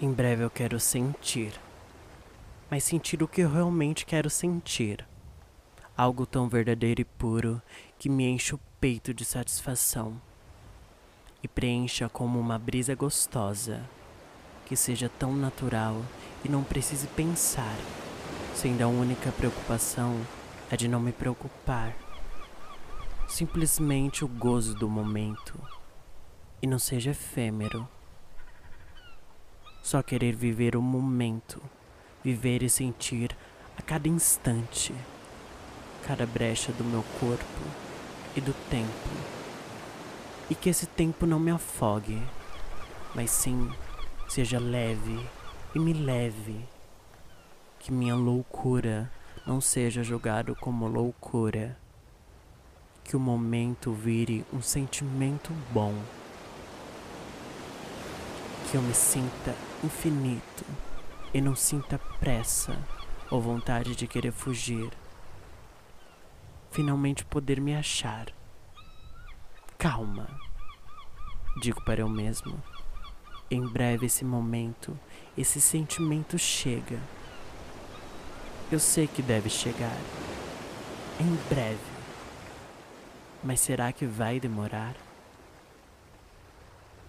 Em breve eu quero sentir, mas sentir o que eu realmente quero sentir. Algo tão verdadeiro e puro que me enche o peito de satisfação e preencha como uma brisa gostosa, que seja tão natural e não precise pensar, sendo a única preocupação a de não me preocupar. Simplesmente o gozo do momento e não seja efêmero. Só querer viver o momento, viver e sentir a cada instante, cada brecha do meu corpo e do tempo. E que esse tempo não me afogue, mas sim seja leve e me leve. Que minha loucura não seja julgado como loucura. Que o momento vire um sentimento bom que eu me sinta infinito e não sinta pressa ou vontade de querer fugir. Finalmente poder me achar. Calma, digo para eu mesmo. Em breve esse momento, esse sentimento chega. Eu sei que deve chegar. Em breve. Mas será que vai demorar?